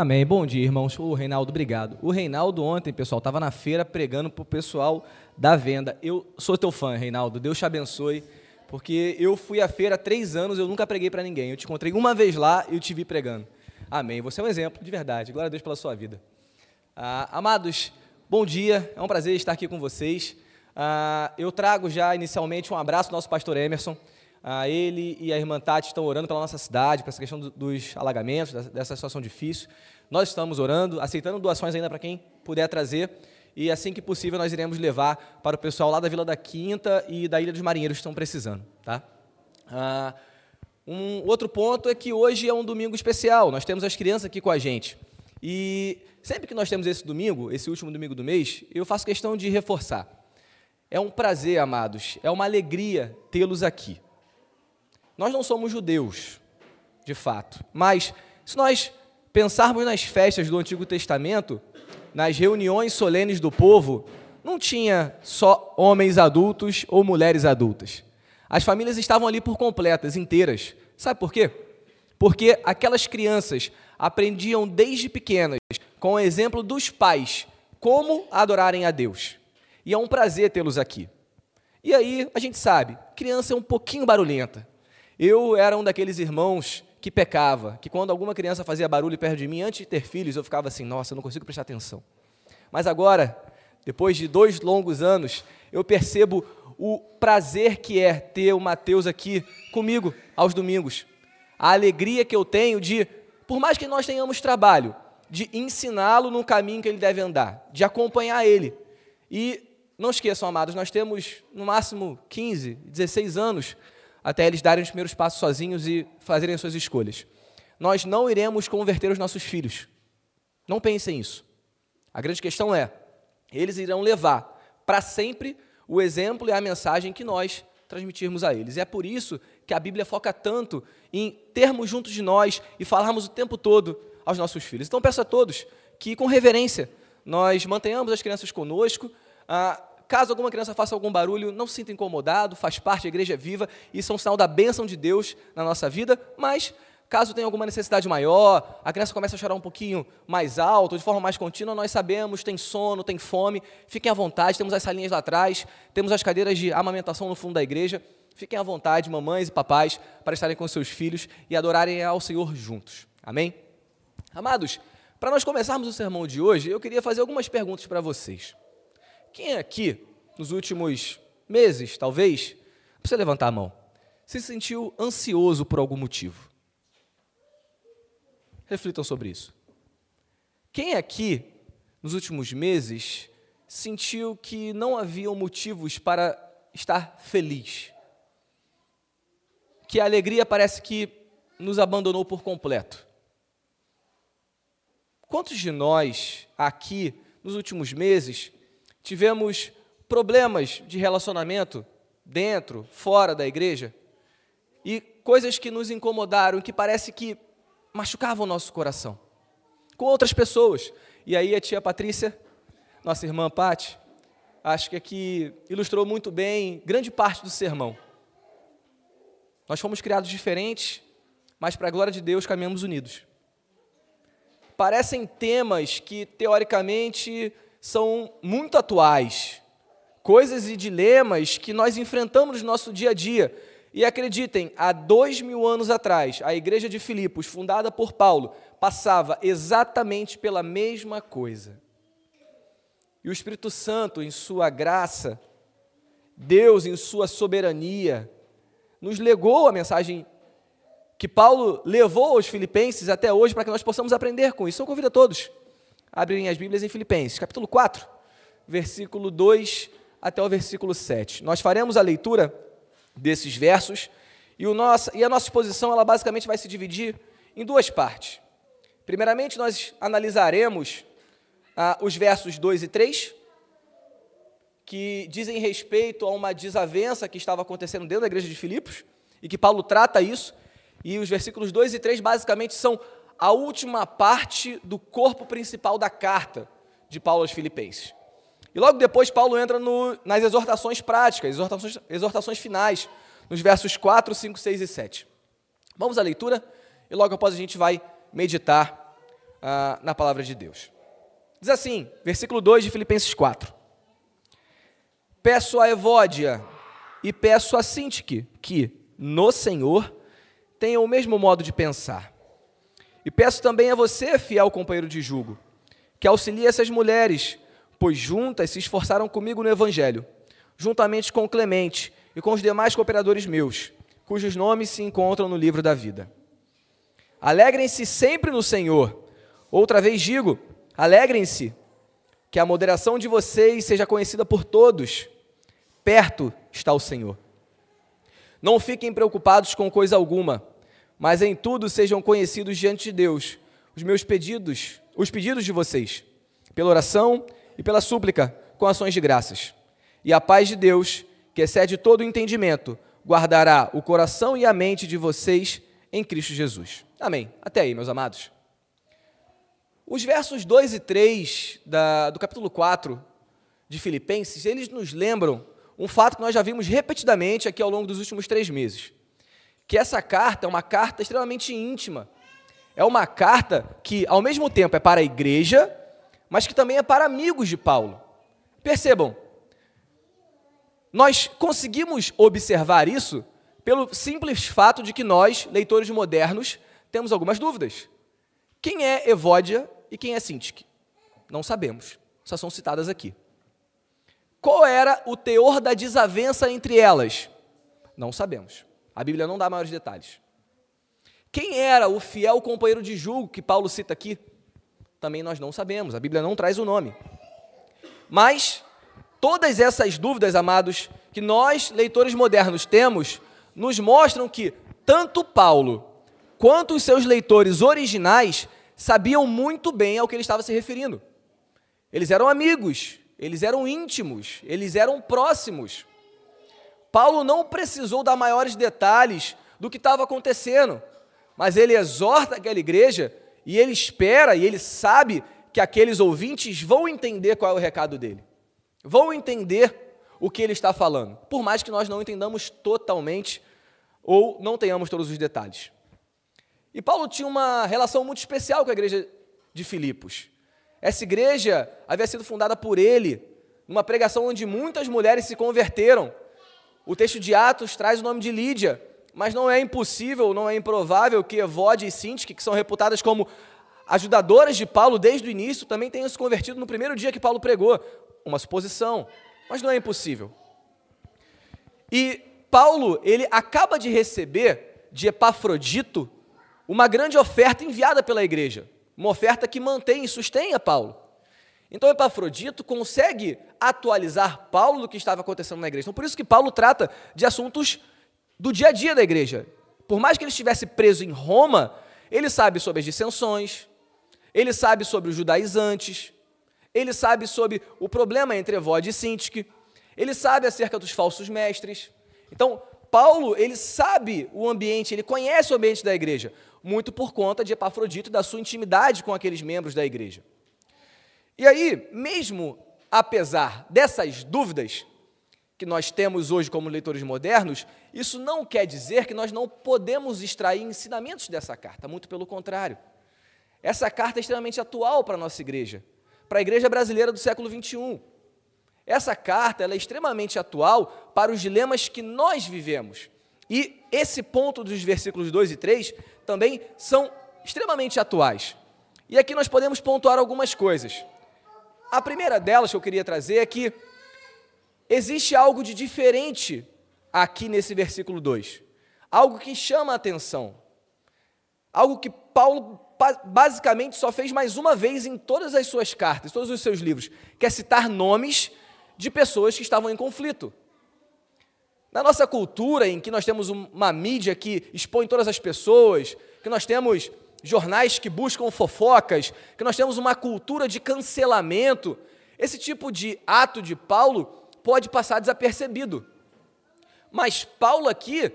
Amém. Bom dia, irmãos. O Reinaldo, obrigado. O Reinaldo ontem, pessoal, estava na feira pregando para o pessoal da venda. Eu sou teu fã, Reinaldo. Deus te abençoe. Porque eu fui à feira há três anos, eu nunca preguei para ninguém. Eu te encontrei uma vez lá e eu te vi pregando. Amém. Você é um exemplo, de verdade. Glória a Deus pela sua vida. Ah, amados, bom dia. É um prazer estar aqui com vocês. Ah, eu trago já inicialmente um abraço ao nosso pastor Emerson. Ah, ele e a irmã Tati estão orando pela nossa cidade, para essa questão dos alagamentos, dessa situação difícil. Nós estamos orando, aceitando doações ainda para quem puder trazer. E assim que possível, nós iremos levar para o pessoal lá da Vila da Quinta e da Ilha dos Marinheiros que estão precisando. Tá? Ah, um outro ponto é que hoje é um domingo especial. Nós temos as crianças aqui com a gente. E sempre que nós temos esse domingo, esse último domingo do mês, eu faço questão de reforçar. É um prazer, amados, é uma alegria tê-los aqui. Nós não somos judeus, de fato, mas se nós pensarmos nas festas do Antigo Testamento, nas reuniões solenes do povo, não tinha só homens adultos ou mulheres adultas. As famílias estavam ali por completas, inteiras. Sabe por quê? Porque aquelas crianças aprendiam desde pequenas, com o exemplo dos pais, como adorarem a Deus. E é um prazer tê-los aqui. E aí, a gente sabe, criança é um pouquinho barulhenta. Eu era um daqueles irmãos que pecava, que quando alguma criança fazia barulho perto de mim, antes de ter filhos, eu ficava assim, nossa, eu não consigo prestar atenção. Mas agora, depois de dois longos anos, eu percebo o prazer que é ter o Mateus aqui comigo aos domingos. A alegria que eu tenho de, por mais que nós tenhamos trabalho, de ensiná-lo no caminho que ele deve andar, de acompanhar ele. E não esqueçam, amados, nós temos no máximo 15, 16 anos até eles darem os primeiros passos sozinhos e fazerem suas escolhas. Nós não iremos converter os nossos filhos. Não pensem isso. A grande questão é: eles irão levar para sempre o exemplo e a mensagem que nós transmitirmos a eles. E é por isso que a Bíblia foca tanto em termos juntos de nós e falarmos o tempo todo aos nossos filhos. Então peço a todos que, com reverência, nós mantenhamos as crianças conosco. Ah, Caso alguma criança faça algum barulho, não se sinta incomodado, faz parte, a igreja é viva, isso é um sinal da bênção de Deus na nossa vida, mas caso tenha alguma necessidade maior, a criança começa a chorar um pouquinho mais alto, de forma mais contínua, nós sabemos, tem sono, tem fome, fiquem à vontade, temos as salinhas lá atrás, temos as cadeiras de amamentação no fundo da igreja, fiquem à vontade, mamães e papais, para estarem com seus filhos e adorarem ao Senhor juntos. Amém? Amados, para nós começarmos o sermão de hoje, eu queria fazer algumas perguntas para vocês. Quem aqui, nos últimos meses, talvez, precisa levantar a mão, se sentiu ansioso por algum motivo? Reflitam sobre isso. Quem aqui, nos últimos meses, sentiu que não haviam motivos para estar feliz? Que a alegria parece que nos abandonou por completo? Quantos de nós aqui, nos últimos meses, tivemos problemas de relacionamento dentro, fora da igreja, e coisas que nos incomodaram, que parece que machucavam o nosso coração, com outras pessoas. E aí a tia Patrícia, nossa irmã Pati, acho que aqui ilustrou muito bem grande parte do sermão. Nós fomos criados diferentes, mas para a glória de Deus caminhamos unidos. Parecem temas que teoricamente são muito atuais, coisas e dilemas que nós enfrentamos no nosso dia a dia. E acreditem, há dois mil anos atrás, a igreja de Filipos, fundada por Paulo, passava exatamente pela mesma coisa. E o Espírito Santo, em sua graça, Deus, em sua soberania, nos legou a mensagem que Paulo levou aos filipenses até hoje para que nós possamos aprender com isso. Eu convido a todos Abrem as Bíblias em Filipenses, capítulo 4, versículo 2 até o versículo 7. Nós faremos a leitura desses versos e, o nosso, e a nossa exposição ela basicamente vai se dividir em duas partes. Primeiramente, nós analisaremos ah, os versos 2 e 3, que dizem respeito a uma desavença que estava acontecendo dentro da igreja de Filipos, e que Paulo trata isso, e os versículos 2 e 3 basicamente são a última parte do corpo principal da carta de Paulo aos Filipenses. E logo depois, Paulo entra no, nas exortações práticas, exortações, exortações finais, nos versos 4, 5, 6 e 7. Vamos à leitura e logo após a gente vai meditar ah, na palavra de Deus. Diz assim, versículo 2 de Filipenses 4. Peço a Evódia e peço a Sintique que, no Senhor, tenham o mesmo modo de pensar. E peço também a você, fiel companheiro de jugo, que auxilie essas mulheres, pois juntas se esforçaram comigo no Evangelho, juntamente com Clemente e com os demais cooperadores meus, cujos nomes se encontram no livro da vida. Alegrem-se sempre no Senhor. Outra vez digo, alegrem-se, que a moderação de vocês seja conhecida por todos. Perto está o Senhor. Não fiquem preocupados com coisa alguma, mas em tudo sejam conhecidos diante de Deus os meus pedidos, os pedidos de vocês, pela oração e pela súplica, com ações de graças. E a paz de Deus, que excede todo o entendimento, guardará o coração e a mente de vocês em Cristo Jesus. Amém. Até aí, meus amados. Os versos 2 e 3 da, do capítulo 4 de Filipenses, eles nos lembram um fato que nós já vimos repetidamente aqui ao longo dos últimos três meses. Que essa carta é uma carta extremamente íntima. É uma carta que, ao mesmo tempo, é para a igreja, mas que também é para amigos de Paulo. Percebam, nós conseguimos observar isso pelo simples fato de que nós, leitores modernos, temos algumas dúvidas. Quem é Evódia e quem é Sintique? Não sabemos, só são citadas aqui. Qual era o teor da desavença entre elas? Não sabemos. A Bíblia não dá maiores detalhes. Quem era o fiel companheiro de julgo que Paulo cita aqui? Também nós não sabemos, a Bíblia não traz o nome. Mas todas essas dúvidas, amados, que nós, leitores modernos, temos, nos mostram que tanto Paulo quanto os seus leitores originais sabiam muito bem ao que ele estava se referindo. Eles eram amigos, eles eram íntimos, eles eram próximos. Paulo não precisou dar maiores detalhes do que estava acontecendo, mas ele exorta aquela igreja e ele espera e ele sabe que aqueles ouvintes vão entender qual é o recado dele, vão entender o que ele está falando, por mais que nós não entendamos totalmente ou não tenhamos todos os detalhes. E Paulo tinha uma relação muito especial com a igreja de Filipos. Essa igreja havia sido fundada por ele, numa pregação onde muitas mulheres se converteram. O texto de Atos traz o nome de Lídia, mas não é impossível, não é improvável que Evode e Sintique, que são reputadas como ajudadoras de Paulo desde o início, também tenham se convertido no primeiro dia que Paulo pregou. Uma suposição, mas não é impossível. E Paulo, ele acaba de receber de Epafrodito uma grande oferta enviada pela igreja uma oferta que mantém e sustém a Paulo. Então Epafrodito consegue atualizar Paulo do que estava acontecendo na igreja. Então por isso que Paulo trata de assuntos do dia a dia da igreja. Por mais que ele estivesse preso em Roma, ele sabe sobre as dissensões, ele sabe sobre os judaizantes, ele sabe sobre o problema entre Evode e Sintique, ele sabe acerca dos falsos mestres. Então, Paulo, ele sabe o ambiente, ele conhece o ambiente da igreja muito por conta de Epafrodito e da sua intimidade com aqueles membros da igreja. E aí, mesmo apesar dessas dúvidas que nós temos hoje como leitores modernos, isso não quer dizer que nós não podemos extrair ensinamentos dessa carta, muito pelo contrário. Essa carta é extremamente atual para a nossa igreja, para a igreja brasileira do século 21. Essa carta é extremamente atual para os dilemas que nós vivemos. E esse ponto dos versículos 2 e 3 também são extremamente atuais. E aqui nós podemos pontuar algumas coisas. A primeira delas que eu queria trazer é que existe algo de diferente aqui nesse versículo 2. Algo que chama a atenção. Algo que Paulo basicamente só fez mais uma vez em todas as suas cartas, todos os seus livros, que é citar nomes de pessoas que estavam em conflito. Na nossa cultura, em que nós temos uma mídia que expõe todas as pessoas, que nós temos jornais que buscam fofocas, que nós temos uma cultura de cancelamento, esse tipo de ato de Paulo pode passar desapercebido. Mas Paulo aqui,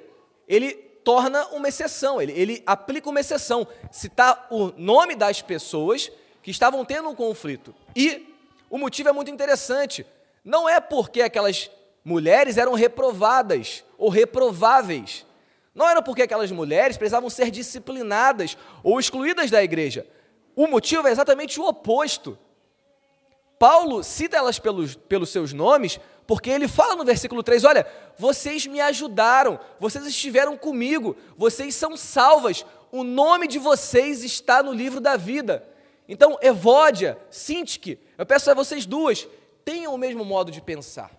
ele torna uma exceção, ele, ele aplica uma exceção, citar o nome das pessoas que estavam tendo um conflito. E o motivo é muito interessante. Não é porque aquelas mulheres eram reprovadas ou reprováveis. Não era porque aquelas mulheres precisavam ser disciplinadas ou excluídas da igreja, o motivo é exatamente o oposto. Paulo cita elas pelos, pelos seus nomes, porque ele fala no versículo 3: Olha, vocês me ajudaram, vocês estiveram comigo, vocês são salvas, o nome de vocês está no livro da vida. Então, Evódia, Sintique, eu peço a vocês duas, tenham o mesmo modo de pensar.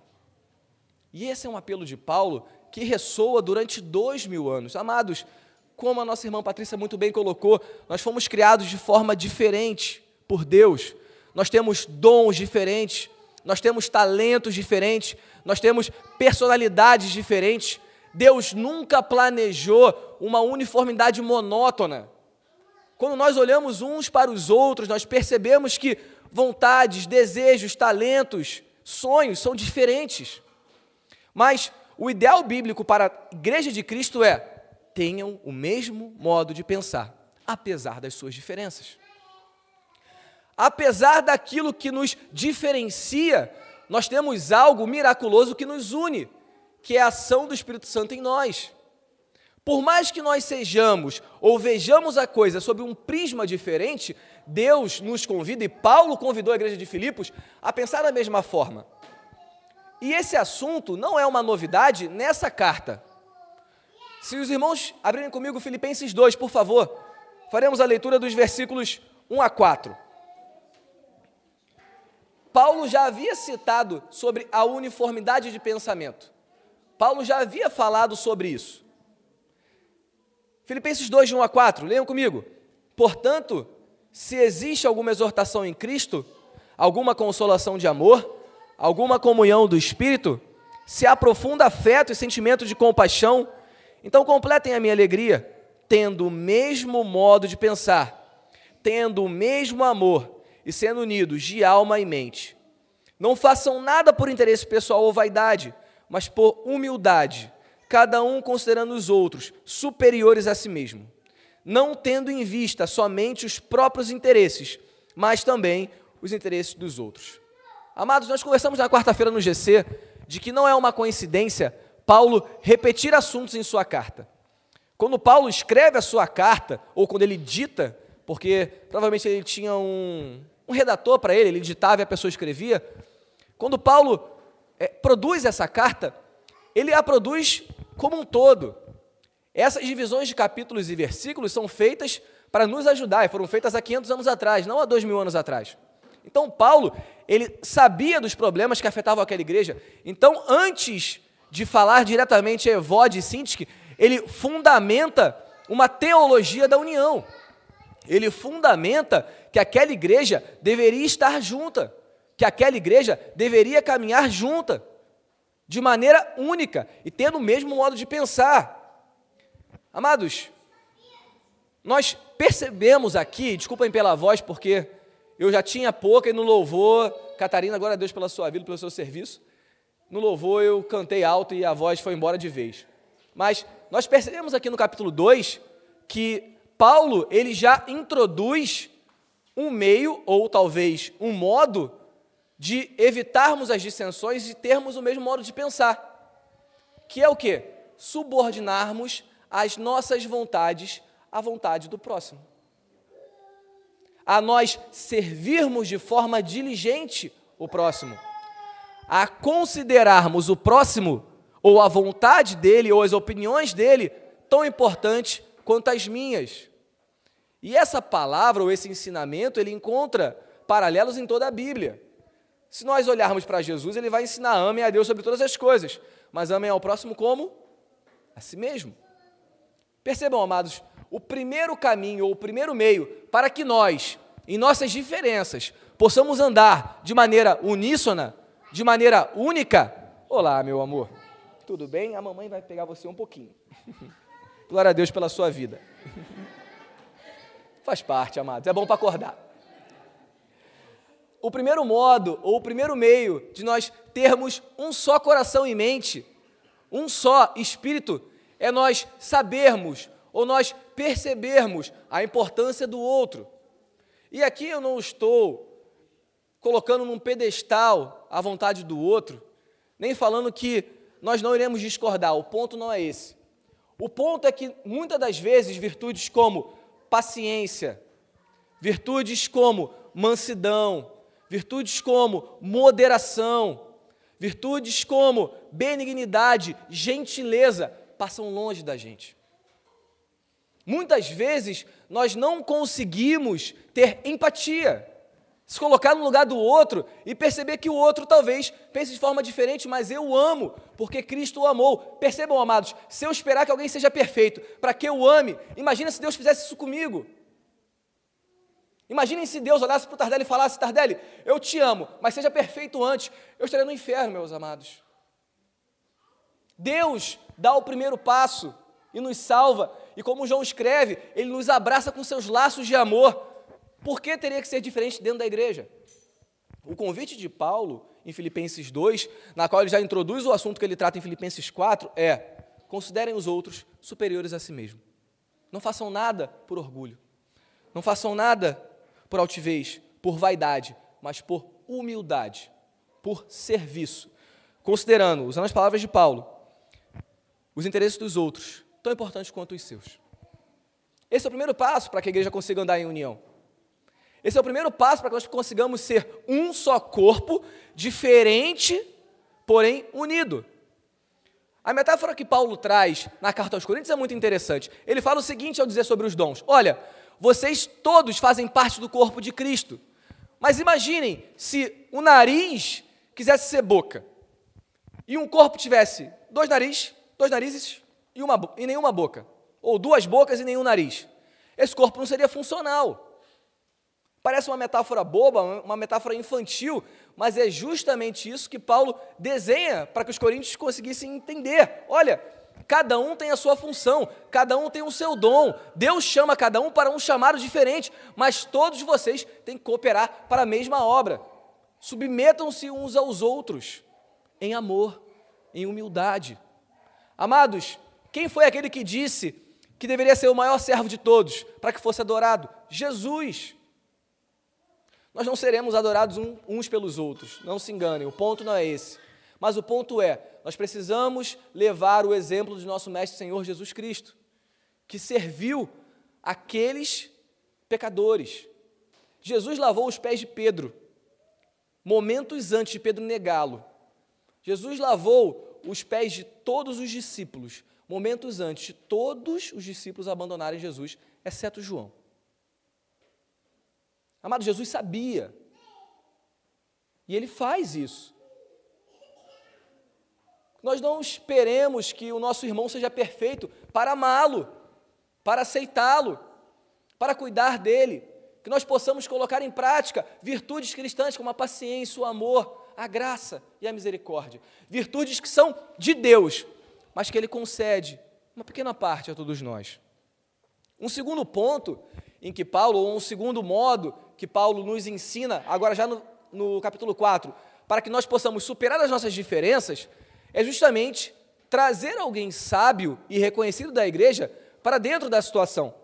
E esse é um apelo de Paulo que ressoa durante dois mil anos. Amados, como a nossa irmã Patrícia muito bem colocou, nós fomos criados de forma diferente por Deus. Nós temos dons diferentes, nós temos talentos diferentes, nós temos personalidades diferentes. Deus nunca planejou uma uniformidade monótona. Quando nós olhamos uns para os outros, nós percebemos que vontades, desejos, talentos, sonhos são diferentes. Mas o ideal bíblico para a igreja de Cristo é: tenham o mesmo modo de pensar, apesar das suas diferenças. Apesar daquilo que nos diferencia, nós temos algo miraculoso que nos une, que é a ação do Espírito Santo em nós. Por mais que nós sejamos ou vejamos a coisa sob um prisma diferente, Deus nos convida, e Paulo convidou a igreja de Filipos, a pensar da mesma forma. E esse assunto não é uma novidade nessa carta. Se os irmãos abrirem comigo Filipenses 2, por favor, faremos a leitura dos versículos 1 a 4. Paulo já havia citado sobre a uniformidade de pensamento. Paulo já havia falado sobre isso. Filipenses 2, de 1 a 4, leiam comigo. Portanto, se existe alguma exortação em Cristo, alguma consolação de amor, alguma comunhão do Espírito, se há profundo afeto e sentimento de compaixão, então completem a minha alegria, tendo o mesmo modo de pensar, tendo o mesmo amor e sendo unidos de alma e mente. Não façam nada por interesse pessoal ou vaidade, mas por humildade, cada um considerando os outros superiores a si mesmo, não tendo em vista somente os próprios interesses, mas também os interesses dos outros. Amados, nós conversamos na quarta-feira no GC de que não é uma coincidência Paulo repetir assuntos em sua carta. Quando Paulo escreve a sua carta, ou quando ele dita, porque provavelmente ele tinha um, um redator para ele, ele ditava e a pessoa escrevia. Quando Paulo é, produz essa carta, ele a produz como um todo. Essas divisões de capítulos e versículos são feitas para nos ajudar, e foram feitas há 500 anos atrás, não há 2 mil anos atrás. Então, Paulo, ele sabia dos problemas que afetavam aquela igreja. Então, antes de falar diretamente a Evode e Sintique, ele fundamenta uma teologia da união. Ele fundamenta que aquela igreja deveria estar junta, que aquela igreja deveria caminhar junta, de maneira única e tendo o mesmo modo de pensar. Amados, nós percebemos aqui, desculpem pela voz, porque eu já tinha pouca e no louvor, Catarina, agora a Deus pela sua vida, pelo seu serviço. No louvor eu cantei alto e a voz foi embora de vez. Mas nós percebemos aqui no capítulo 2 que Paulo, ele já introduz um meio ou talvez um modo de evitarmos as dissensões e termos o mesmo modo de pensar. Que é o que? Subordinarmos as nossas vontades à vontade do próximo a nós servirmos de forma diligente o próximo, a considerarmos o próximo, ou a vontade dele, ou as opiniões dele, tão importante quanto as minhas. E essa palavra, ou esse ensinamento, ele encontra paralelos em toda a Bíblia. Se nós olharmos para Jesus, ele vai ensinar amem a Deus sobre todas as coisas, mas amem ao próximo como? A si mesmo. Percebam, amados, o primeiro caminho ou o primeiro meio para que nós, em nossas diferenças, possamos andar de maneira uníssona, de maneira única. Olá, meu amor. Tudo bem? A mamãe vai pegar você um pouquinho. Glória a Deus pela sua vida. Faz parte, amados. É bom para acordar. O primeiro modo, ou o primeiro meio de nós termos um só coração e mente, um só espírito, é nós sabermos ou nós percebermos a importância do outro. E aqui eu não estou colocando num pedestal a vontade do outro, nem falando que nós não iremos discordar, o ponto não é esse. O ponto é que muitas das vezes virtudes como paciência, Virtudes como mansidão, virtudes como moderação, virtudes como benignidade, gentileza, passam longe da gente. Muitas vezes nós não conseguimos ter empatia, se colocar no lugar do outro e perceber que o outro talvez pense de forma diferente, mas eu amo, porque Cristo o amou. Percebam, amados, se eu esperar que alguém seja perfeito para que eu ame, imagina se Deus fizesse isso comigo. Imaginem se Deus olhasse para o Tardelli e falasse: Tardelli, eu te amo, mas seja perfeito antes. Eu estaria no inferno, meus amados. Deus dá o primeiro passo e nos salva, e como João escreve, ele nos abraça com seus laços de amor. Por que teria que ser diferente dentro da igreja? O convite de Paulo em Filipenses 2, na qual ele já introduz o assunto que ele trata em Filipenses 4, é: considerem os outros superiores a si mesmo. Não façam nada por orgulho. Não façam nada por altivez, por vaidade, mas por humildade, por serviço. Considerando, usando as palavras de Paulo, os interesses dos outros, tão importantes quanto os seus. Esse é o primeiro passo para que a igreja consiga andar em união. Esse é o primeiro passo para que nós consigamos ser um só corpo, diferente, porém unido. A metáfora que Paulo traz na carta aos Coríntios é muito interessante. Ele fala o seguinte ao dizer sobre os dons: Olha, vocês todos fazem parte do corpo de Cristo. Mas imaginem se o nariz quisesse ser boca e um corpo tivesse dois narizes, dois narizes e, uma, e nenhuma boca, ou duas bocas e nenhum nariz. Esse corpo não seria funcional. Parece uma metáfora boba, uma metáfora infantil, mas é justamente isso que Paulo desenha para que os coríntios conseguissem entender. Olha, Cada um tem a sua função, cada um tem o seu dom. Deus chama cada um para um chamado diferente, mas todos vocês têm que cooperar para a mesma obra. Submetam-se uns aos outros em amor, em humildade. Amados, quem foi aquele que disse que deveria ser o maior servo de todos para que fosse adorado? Jesus. Nós não seremos adorados uns pelos outros, não se enganem, o ponto não é esse. Mas o ponto é, nós precisamos levar o exemplo de nosso Mestre Senhor Jesus Cristo, que serviu aqueles pecadores. Jesus lavou os pés de Pedro, momentos antes de Pedro negá-lo. Jesus lavou os pés de todos os discípulos, momentos antes de todos os discípulos abandonarem Jesus, exceto João. Amado, Jesus sabia. E ele faz isso. Nós não esperemos que o nosso irmão seja perfeito para amá-lo, para aceitá-lo, para cuidar dele. Que nós possamos colocar em prática virtudes cristãs como a paciência, o amor, a graça e a misericórdia. Virtudes que são de Deus, mas que Ele concede uma pequena parte a todos nós. Um segundo ponto em que Paulo, ou um segundo modo que Paulo nos ensina, agora já no, no capítulo 4, para que nós possamos superar as nossas diferenças, é justamente trazer alguém sábio e reconhecido da igreja para dentro da situação.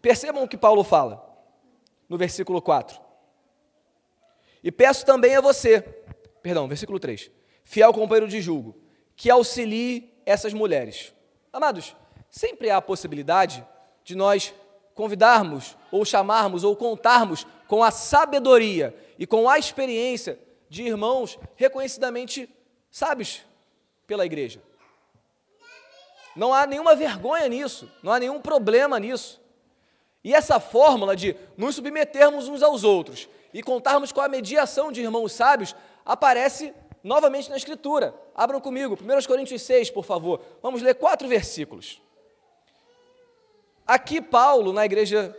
Percebam o que Paulo fala no versículo 4. E peço também a você, perdão, versículo 3, fiel companheiro de julgo, que auxilie essas mulheres. Amados, sempre há a possibilidade de nós convidarmos, ou chamarmos, ou contarmos com a sabedoria e com a experiência de irmãos reconhecidamente sábios pela igreja. Não há nenhuma vergonha nisso, não há nenhum problema nisso. E essa fórmula de nos submetermos uns aos outros e contarmos com a mediação de irmãos sábios aparece novamente na Escritura. Abram comigo, 1 Coríntios 6, por favor. Vamos ler quatro versículos. Aqui, Paulo, na igreja,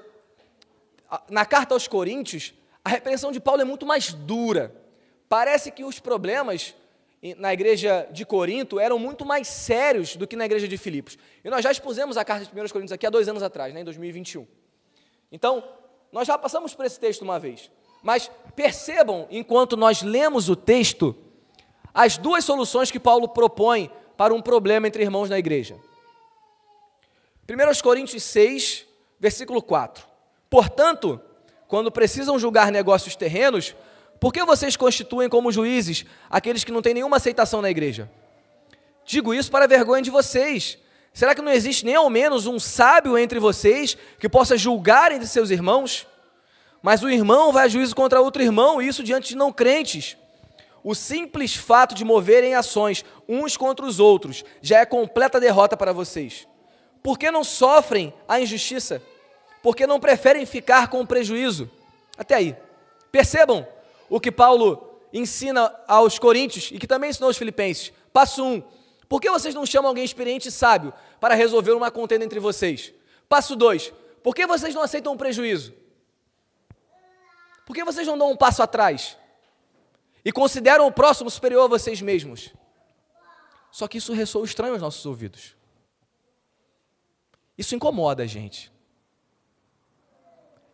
na carta aos Coríntios, a repreensão de Paulo é muito mais dura. Parece que os problemas na igreja de Corinto eram muito mais sérios do que na igreja de Filipos. E nós já expusemos a carta de 1 Coríntios aqui há dois anos atrás, né, em 2021. Então, nós já passamos por esse texto uma vez. Mas percebam, enquanto nós lemos o texto, as duas soluções que Paulo propõe para um problema entre irmãos na igreja. 1 Coríntios 6, versículo 4. Portanto, quando precisam julgar negócios terrenos, por que vocês constituem como juízes aqueles que não têm nenhuma aceitação na igreja? Digo isso para a vergonha de vocês. Será que não existe nem ao menos um sábio entre vocês que possa julgar entre seus irmãos? Mas o irmão vai a juízo contra outro irmão, e isso diante de não crentes. O simples fato de moverem ações uns contra os outros já é completa derrota para vocês. Por que não sofrem a injustiça? Por que não preferem ficar com o prejuízo? Até aí. Percebam o que Paulo ensina aos coríntios e que também ensinou aos filipenses. Passo 1. Um, por que vocês não chamam alguém experiente e sábio para resolver uma contenda entre vocês? Passo 2. Por que vocês não aceitam um prejuízo? Por que vocês não dão um passo atrás? E consideram o próximo superior a vocês mesmos? Só que isso ressoa estranho aos nossos ouvidos. Isso incomoda a gente.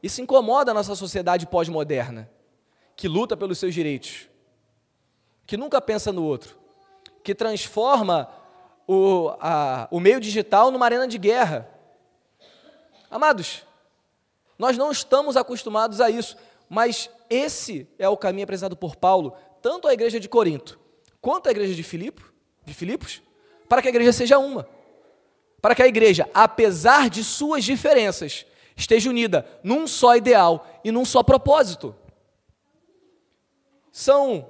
Isso incomoda a nossa sociedade pós-moderna, que luta pelos seus direitos, que nunca pensa no outro, que transforma o, a, o meio digital numa arena de guerra. Amados, nós não estamos acostumados a isso. Mas esse é o caminho apresentado por Paulo, tanto à igreja de Corinto, quanto à igreja de, Filipe, de Filipos, para que a igreja seja uma. Para que a igreja, apesar de suas diferenças, esteja unida num só ideal e num só propósito. São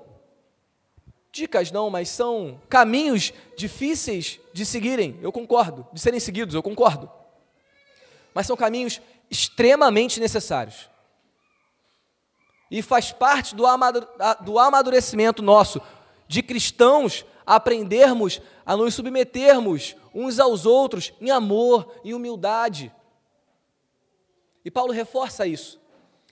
dicas não, mas são caminhos difíceis de seguirem, eu concordo, de serem seguidos, eu concordo. Mas são caminhos extremamente necessários. E faz parte do amadurecimento nosso, de cristãos, aprendermos a nos submetermos uns aos outros em amor, em humildade. E Paulo reforça isso.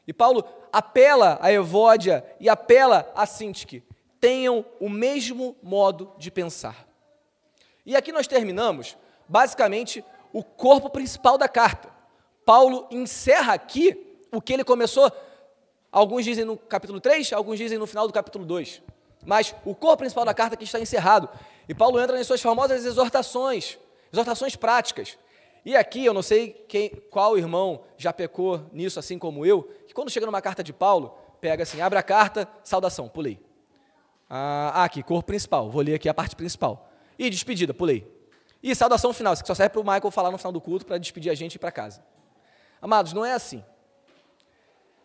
E Paulo apela a Evódia e apela a Sintique. Tenham o mesmo modo de pensar. E aqui nós terminamos, basicamente, o corpo principal da carta. Paulo encerra aqui o que ele começou Alguns dizem no capítulo 3, alguns dizem no final do capítulo 2. Mas o corpo principal da carta aqui está encerrado. E Paulo entra nas suas famosas exortações, exortações práticas. E aqui, eu não sei quem, qual irmão já pecou nisso, assim como eu, que quando chega numa carta de Paulo, pega assim, abre a carta, saudação, pulei. Ah, aqui, corpo principal, vou ler aqui a parte principal. E despedida, pulei. E saudação final, que só serve para o Michael falar no final do culto para despedir a gente e ir para casa. Amados, não é assim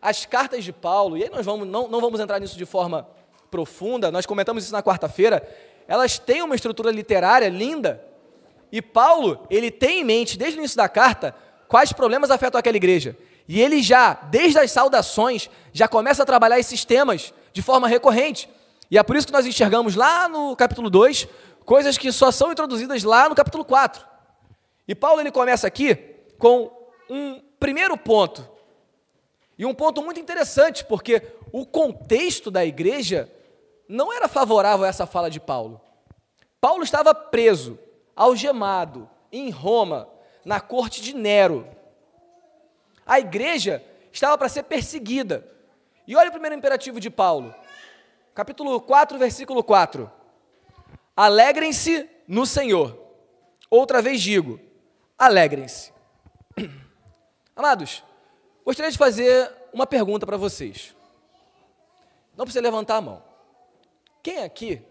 as cartas de Paulo, e aí nós vamos, não, não vamos entrar nisso de forma profunda, nós comentamos isso na quarta-feira, elas têm uma estrutura literária linda, e Paulo, ele tem em mente, desde o início da carta, quais problemas afetam aquela igreja. E ele já, desde as saudações, já começa a trabalhar esses temas de forma recorrente. E é por isso que nós enxergamos lá no capítulo 2, coisas que só são introduzidas lá no capítulo 4. E Paulo ele começa aqui com um primeiro ponto, e um ponto muito interessante, porque o contexto da igreja não era favorável a essa fala de Paulo. Paulo estava preso, algemado, em Roma, na corte de Nero. A igreja estava para ser perseguida. E olha o primeiro imperativo de Paulo, capítulo 4, versículo 4. Alegrem-se no Senhor. Outra vez digo, alegrem-se. Amados, Gostaria de fazer uma pergunta para vocês. Não precisa levantar a mão. Quem aqui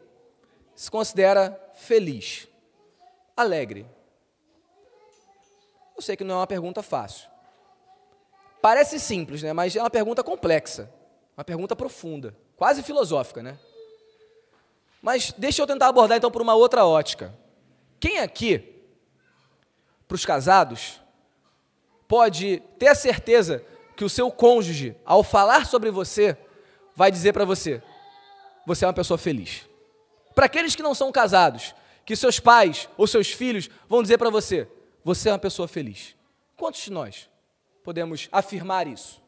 se considera feliz, alegre? Eu sei que não é uma pergunta fácil. Parece simples, né? Mas é uma pergunta complexa, uma pergunta profunda, quase filosófica, né? Mas deixa eu tentar abordar então por uma outra ótica. Quem aqui, para os casados, pode ter a certeza que o seu cônjuge, ao falar sobre você, vai dizer para você: você é uma pessoa feliz. Para aqueles que não são casados, que seus pais ou seus filhos vão dizer para você: você é uma pessoa feliz. Quantos de nós podemos afirmar isso?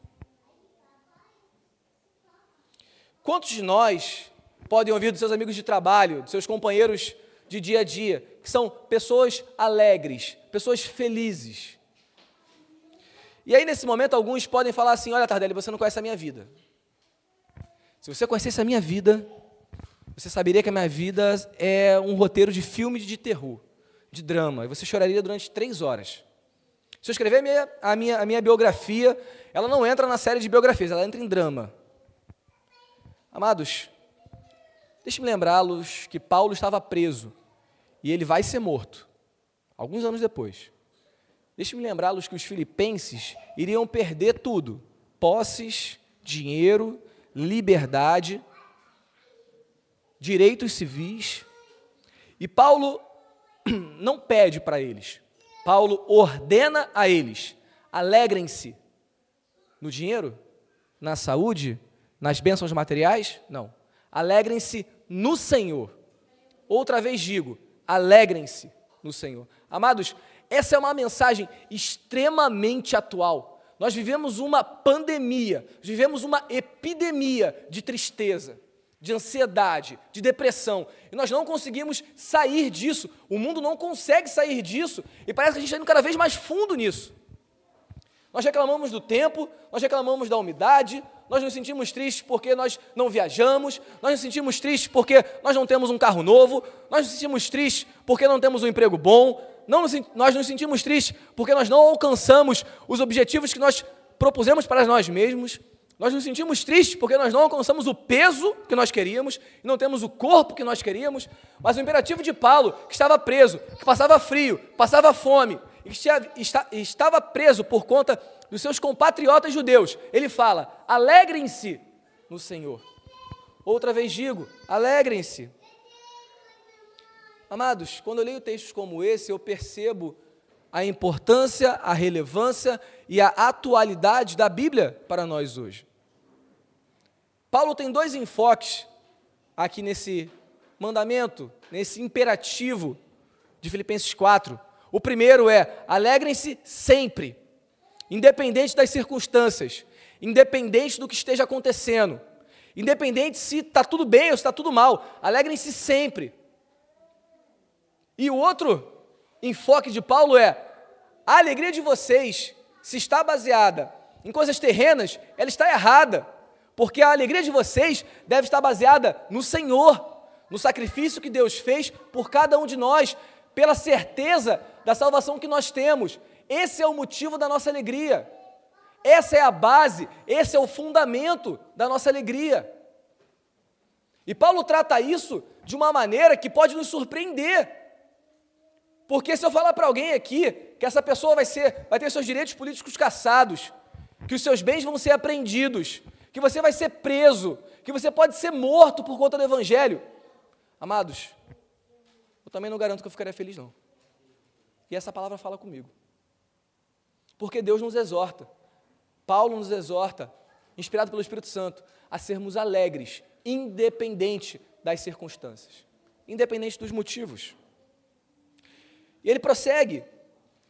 Quantos de nós podem ouvir dos seus amigos de trabalho, dos seus companheiros de dia a dia, que são pessoas alegres, pessoas felizes, e aí, nesse momento, alguns podem falar assim: Olha, Tardelli, você não conhece a minha vida. Se você conhecesse a minha vida, você saberia que a minha vida é um roteiro de filme de terror, de drama, e você choraria durante três horas. Se eu escrever a minha, a minha, a minha biografia, ela não entra na série de biografias, ela entra em drama. Amados, deixe-me lembrá-los que Paulo estava preso e ele vai ser morto, alguns anos depois. Deixe-me lembrá-los que os filipenses iriam perder tudo, posses, dinheiro, liberdade, direitos civis. E Paulo não pede para eles, Paulo ordena a eles: alegrem-se no dinheiro, na saúde, nas bênçãos materiais? Não. Alegrem-se no Senhor. Outra vez digo: alegrem-se no Senhor. Amados, essa é uma mensagem extremamente atual. Nós vivemos uma pandemia, vivemos uma epidemia de tristeza, de ansiedade, de depressão, e nós não conseguimos sair disso. O mundo não consegue sair disso, e parece que a gente está indo cada vez mais fundo nisso. Nós reclamamos do tempo, nós reclamamos da umidade, nós nos sentimos tristes porque nós não viajamos, nós nos sentimos tristes porque nós não temos um carro novo, nós nos sentimos tristes porque não temos um emprego bom, não nos, nós nos sentimos tristes porque nós não alcançamos os objetivos que nós propusemos para nós mesmos, nós nos sentimos tristes porque nós não alcançamos o peso que nós queríamos e não temos o corpo que nós queríamos, mas o imperativo de Paulo, que estava preso, que passava frio, passava fome, e que estava preso por conta dos seus compatriotas judeus, ele fala: alegrem-se no Senhor. Outra vez digo: alegrem-se. Amados, quando eu leio textos como esse, eu percebo a importância, a relevância e a atualidade da Bíblia para nós hoje. Paulo tem dois enfoques aqui nesse mandamento, nesse imperativo de Filipenses 4. O primeiro é: alegrem-se sempre independente das circunstâncias, independente do que esteja acontecendo, independente se está tudo bem ou se está tudo mal, alegrem-se sempre. E o outro enfoque de Paulo é: a alegria de vocês, se está baseada em coisas terrenas, ela está errada, porque a alegria de vocês deve estar baseada no Senhor, no sacrifício que Deus fez por cada um de nós, pela certeza da salvação que nós temos esse é o motivo da nossa alegria. Essa é a base, esse é o fundamento da nossa alegria. E Paulo trata isso de uma maneira que pode nos surpreender. Porque se eu falar para alguém aqui que essa pessoa vai ser, vai ter seus direitos políticos caçados, que os seus bens vão ser apreendidos, que você vai ser preso, que você pode ser morto por conta do evangelho. Amados, eu também não garanto que eu ficaria feliz não. E essa palavra fala comigo. Porque Deus nos exorta, Paulo nos exorta, inspirado pelo Espírito Santo, a sermos alegres, independente das circunstâncias, independente dos motivos. E ele prossegue,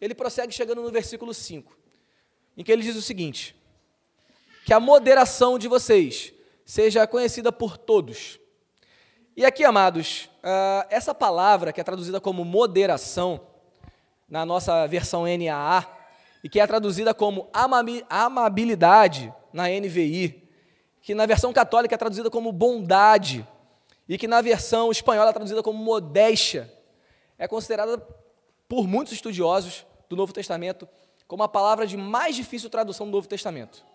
ele prossegue chegando no versículo 5, em que ele diz o seguinte: que a moderação de vocês seja conhecida por todos. E aqui, amados, uh, essa palavra que é traduzida como moderação, na nossa versão NAA, e que é traduzida como amabilidade na NVI, que na versão católica é traduzida como bondade, e que na versão espanhola é traduzida como modéstia, é considerada por muitos estudiosos do Novo Testamento como a palavra de mais difícil tradução do Novo Testamento.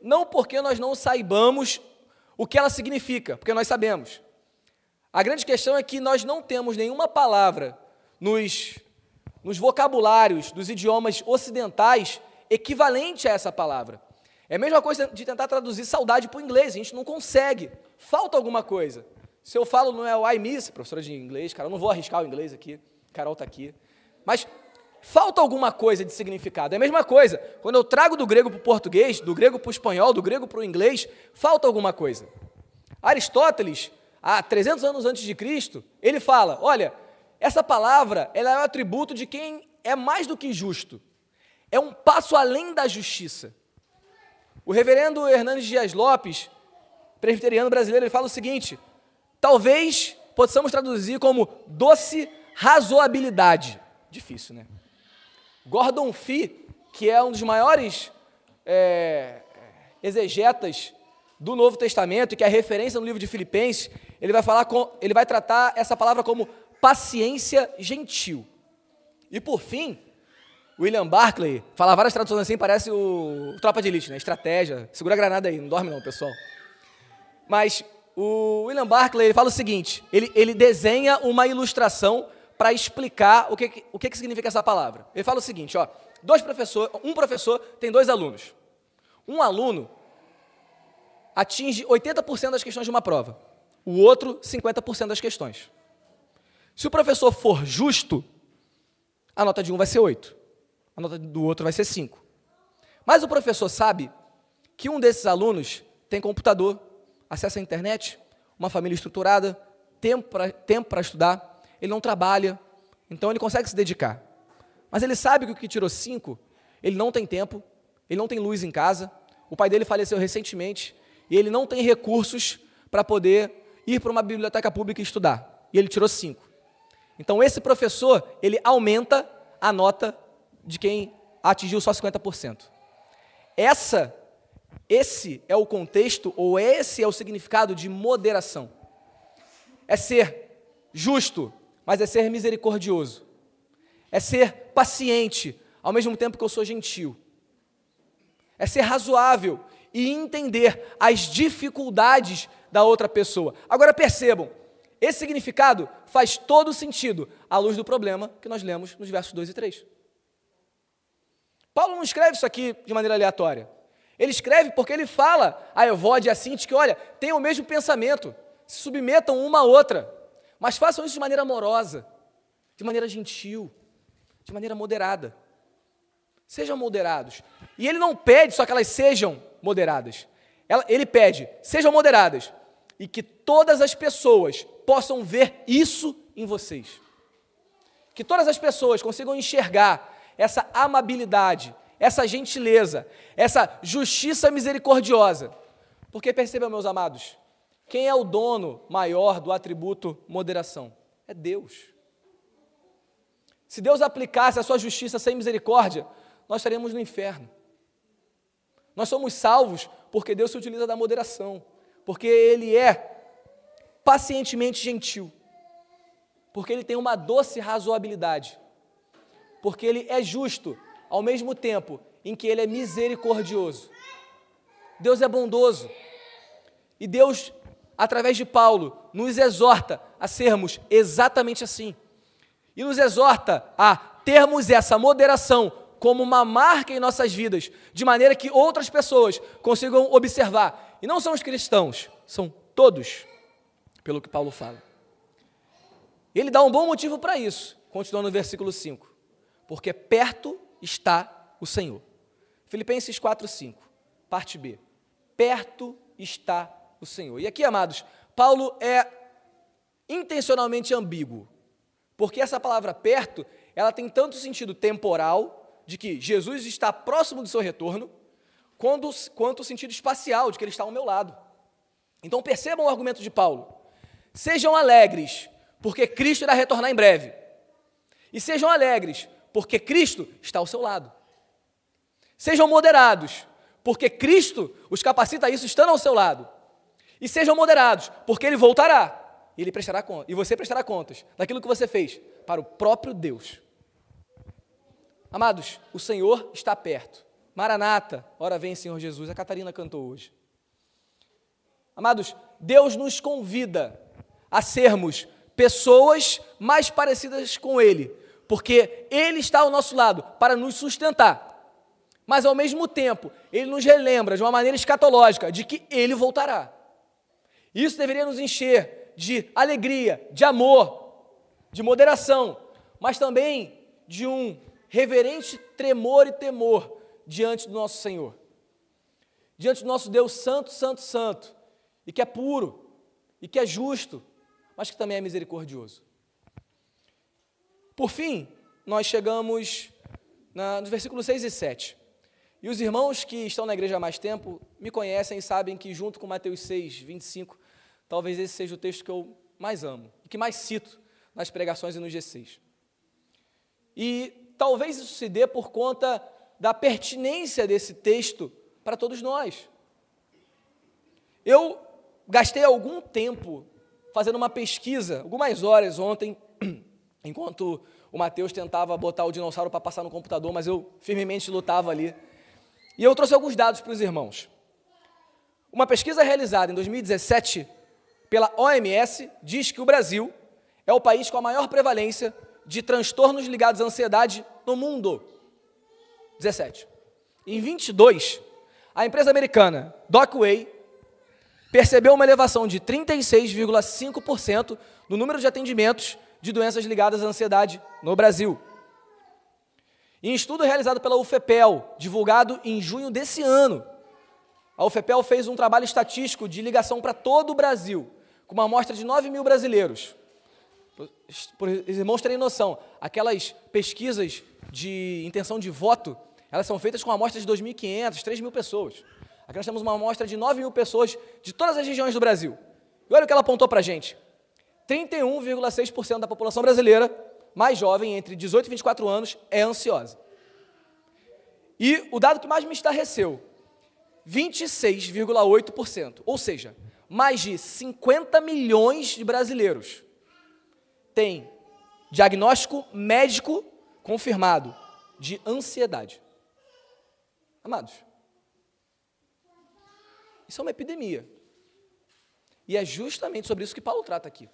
Não porque nós não saibamos o que ela significa, porque nós sabemos. A grande questão é que nós não temos nenhuma palavra nos nos vocabulários dos idiomas ocidentais equivalente a essa palavra. É a mesma coisa de tentar traduzir saudade para o inglês, a gente não consegue, falta alguma coisa. Se eu falo não é o I miss, professora de inglês, cara, eu não vou arriscar o inglês aqui, Carol está aqui, mas falta alguma coisa de significado. É a mesma coisa, quando eu trago do grego para o português, do grego para o espanhol, do grego para o inglês, falta alguma coisa. Aristóteles, há 300 anos antes de Cristo, ele fala, olha, essa palavra ela é um atributo de quem é mais do que justo. É um passo além da justiça. O reverendo Hernandes Dias Lopes, presbiteriano brasileiro, ele fala o seguinte: talvez possamos traduzir como doce razoabilidade. Difícil, né? Gordon Fee, que é um dos maiores é, exegetas do Novo Testamento que é referência no livro de Filipenses, ele vai falar com, ele vai tratar essa palavra como paciência gentil. E por fim, William Barclay, fala várias traduções assim, parece o, o Tropa de Elite, né? Estratégia. Segura a granada aí, não dorme não, pessoal. Mas o William Barclay ele fala o seguinte: ele, ele desenha uma ilustração para explicar o que, o que, que significa essa palavra. Ele fala o seguinte: ó, dois professor, um professor tem dois alunos. Um aluno atinge 80% das questões de uma prova, o outro 50% das questões. Se o professor for justo, a nota de um vai ser 8, a nota do outro vai ser 5. Mas o professor sabe que um desses alunos tem computador, acesso à internet, uma família estruturada, tempo para estudar, ele não trabalha, então ele consegue se dedicar. Mas ele sabe que o que tirou 5, ele não tem tempo, ele não tem luz em casa, o pai dele faleceu recentemente, e ele não tem recursos para poder ir para uma biblioteca pública e estudar. E ele tirou 5. Então esse professor, ele aumenta a nota de quem atingiu só 50%. Essa esse é o contexto ou esse é o significado de moderação. É ser justo, mas é ser misericordioso. É ser paciente, ao mesmo tempo que eu sou gentil. É ser razoável e entender as dificuldades da outra pessoa. Agora percebam, esse significado faz todo sentido à luz do problema que nós lemos nos versos 2 e 3. Paulo não escreve isso aqui de maneira aleatória. Ele escreve porque ele fala a Evode e a Cinti que, olha, tenham o mesmo pensamento, se submetam uma a outra, mas façam isso de maneira amorosa, de maneira gentil, de maneira moderada. Sejam moderados. E ele não pede só que elas sejam moderadas. Ele pede, sejam moderadas, e que todas as pessoas possam ver isso em vocês. Que todas as pessoas consigam enxergar essa amabilidade, essa gentileza, essa justiça misericordiosa. Porque percebam, meus amados, quem é o dono maior do atributo moderação? É Deus. Se Deus aplicasse a sua justiça sem misericórdia, nós estaríamos no inferno. Nós somos salvos porque Deus se utiliza da moderação, porque Ele é pacientemente gentil, porque Ele tem uma doce razoabilidade, porque Ele é justo ao mesmo tempo em que Ele é misericordioso. Deus é bondoso. E Deus, através de Paulo, nos exorta a sermos exatamente assim. E nos exorta a termos essa moderação como uma marca em nossas vidas, de maneira que outras pessoas consigam observar. E não são os cristãos, são todos, pelo que Paulo fala. Ele dá um bom motivo para isso, continuando no versículo 5. Porque perto está o Senhor. Filipenses 4, 5, parte B. Perto está o Senhor. E aqui, amados, Paulo é intencionalmente ambíguo, porque essa palavra perto, ela tem tanto sentido temporal, de que Jesus está próximo do seu retorno, quanto, quanto o sentido espacial, de que ele está ao meu lado. Então percebam o argumento de Paulo. Sejam alegres, porque Cristo irá retornar em breve. E sejam alegres, porque Cristo está ao seu lado. Sejam moderados, porque Cristo os capacita a isso estando ao seu lado. E sejam moderados, porque Ele voltará. E, ele prestará conta, e você prestará contas daquilo que você fez para o próprio Deus. Amados, o Senhor está perto. Maranata, ora vem, Senhor Jesus. A Catarina cantou hoje. Amados, Deus nos convida a sermos pessoas mais parecidas com Ele, porque Ele está ao nosso lado para nos sustentar. Mas ao mesmo tempo, Ele nos relembra de uma maneira escatológica de que Ele voltará. Isso deveria nos encher de alegria, de amor, de moderação, mas também de um reverente tremor e temor diante do nosso Senhor, diante do nosso Deus Santo, Santo, Santo, e que é puro, e que é justo, mas que também é misericordioso. Por fim, nós chegamos na, nos versículos 6 e 7. E os irmãos que estão na igreja há mais tempo me conhecem e sabem que, junto com Mateus 6, 25, talvez esse seja o texto que eu mais amo e que mais cito nas pregações e no G6. E talvez isso se dê por conta da pertinência desse texto para todos nós. Eu gastei algum tempo fazendo uma pesquisa, algumas horas ontem, enquanto o Mateus tentava botar o dinossauro para passar no computador, mas eu firmemente lutava ali. E eu trouxe alguns dados para os irmãos. Uma pesquisa realizada em 2017 pela OMS diz que o Brasil é o país com a maior prevalência de transtornos ligados à ansiedade no mundo. 17. Em 22, A empresa americana Docway percebeu uma elevação de 36,5% no número de atendimentos de doenças ligadas à ansiedade no Brasil. Em estudo realizado pela UFPEL, divulgado em junho desse ano, a UFPEL fez um trabalho estatístico de ligação para todo o Brasil, com uma amostra de 9 mil brasileiros. Os irmãos terem noção, aquelas pesquisas de intenção de voto, elas são feitas com amostras de 2.500, 3.000 pessoas. Aqui nós temos uma amostra de 9 mil pessoas de todas as regiões do Brasil. E olha o que ela apontou para a gente. 31,6% da população brasileira mais jovem, entre 18 e 24 anos, é ansiosa. E o dado que mais me estarreceu, 26,8%. Ou seja, mais de 50 milhões de brasileiros têm diagnóstico médico confirmado de ansiedade. Amados, isso é uma epidemia. E é justamente sobre isso que Paulo trata aqui.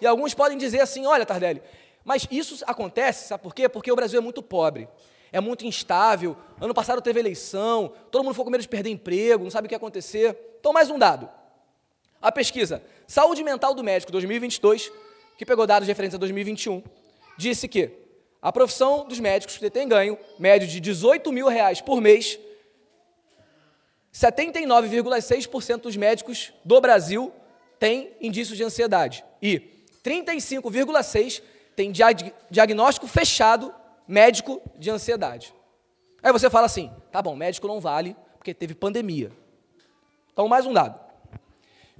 E alguns podem dizer assim: olha, Tardelli, mas isso acontece, sabe por quê? Porque o Brasil é muito pobre, é muito instável. Ano passado teve eleição, todo mundo ficou com medo de perder emprego, não sabe o que ia acontecer. Então, mais um dado. A pesquisa Saúde Mental do Médico 2022, que pegou dados referentes a 2021, disse que a profissão dos médicos que tem ganho médio de 18 mil reais por mês, 79,6% dos médicos do Brasil têm indícios de ansiedade e 35,6% tem diagnóstico fechado médico de ansiedade. Aí você fala assim: tá bom, médico não vale porque teve pandemia. Então, mais um dado.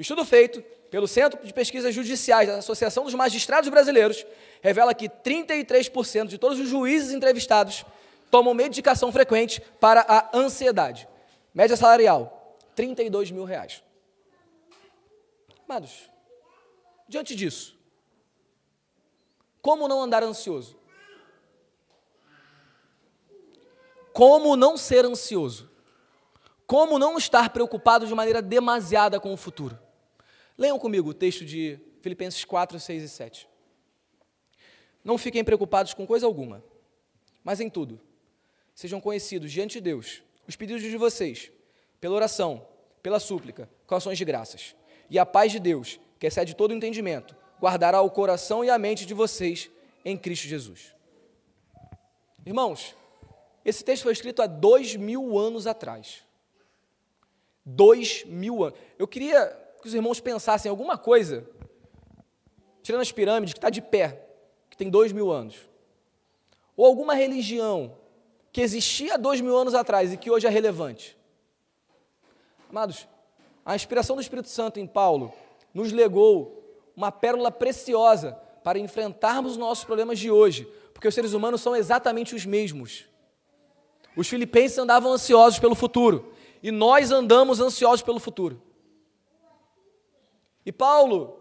Estudo feito pelo Centro de Pesquisas Judiciais da Associação dos Magistrados Brasileiros revela que 33% de todos os juízes entrevistados tomam medicação frequente para a ansiedade. Média salarial, 32 mil reais. Amados, diante disso, como não andar ansioso? Como não ser ansioso? Como não estar preocupado de maneira demasiada com o futuro? Leiam comigo o texto de Filipenses 4, 6 e 7. Não fiquem preocupados com coisa alguma, mas em tudo. Sejam conhecidos diante de Deus os pedidos de vocês, pela oração, pela súplica, com ações de graças. E a paz de Deus, que excede todo entendimento, guardará o coração e a mente de vocês em Cristo Jesus. Irmãos, esse texto foi escrito há dois mil anos atrás. Dois mil anos. Eu queria que os irmãos pensassem em alguma coisa, tirando as pirâmides, que está de pé, que tem dois mil anos. Ou alguma religião que existia dois mil anos atrás e que hoje é relevante. Amados, a inspiração do Espírito Santo em Paulo nos legou uma pérola preciosa para enfrentarmos os nossos problemas de hoje, porque os seres humanos são exatamente os mesmos. Os filipenses andavam ansiosos pelo futuro e nós andamos ansiosos pelo futuro. E Paulo,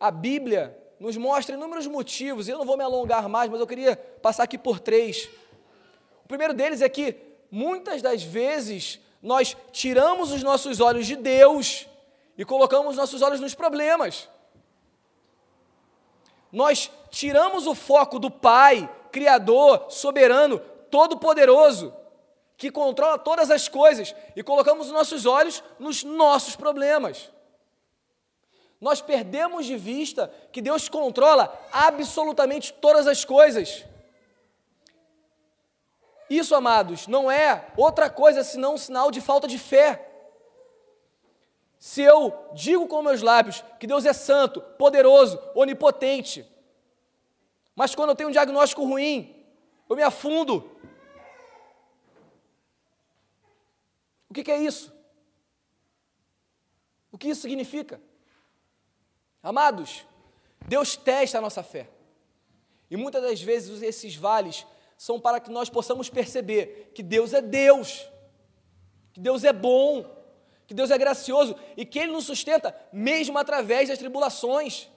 a Bíblia, nos mostra inúmeros motivos, e eu não vou me alongar mais, mas eu queria passar aqui por três. O primeiro deles é que muitas das vezes nós tiramos os nossos olhos de Deus e colocamos nossos olhos nos problemas nós tiramos o foco do Pai, Criador, soberano, todo-poderoso, que controla todas as coisas, e colocamos os nossos olhos nos nossos problemas. Nós perdemos de vista que Deus controla absolutamente todas as coisas. Isso, amados, não é outra coisa senão um sinal de falta de fé. Se eu digo com meus lábios que Deus é santo, poderoso, onipotente, mas quando eu tenho um diagnóstico ruim, eu me afundo. O que, que é isso? O que isso significa? Amados, Deus testa a nossa fé. E muitas das vezes esses vales são para que nós possamos perceber que Deus é Deus, que Deus é bom, que Deus é gracioso e que Ele nos sustenta mesmo através das tribulações.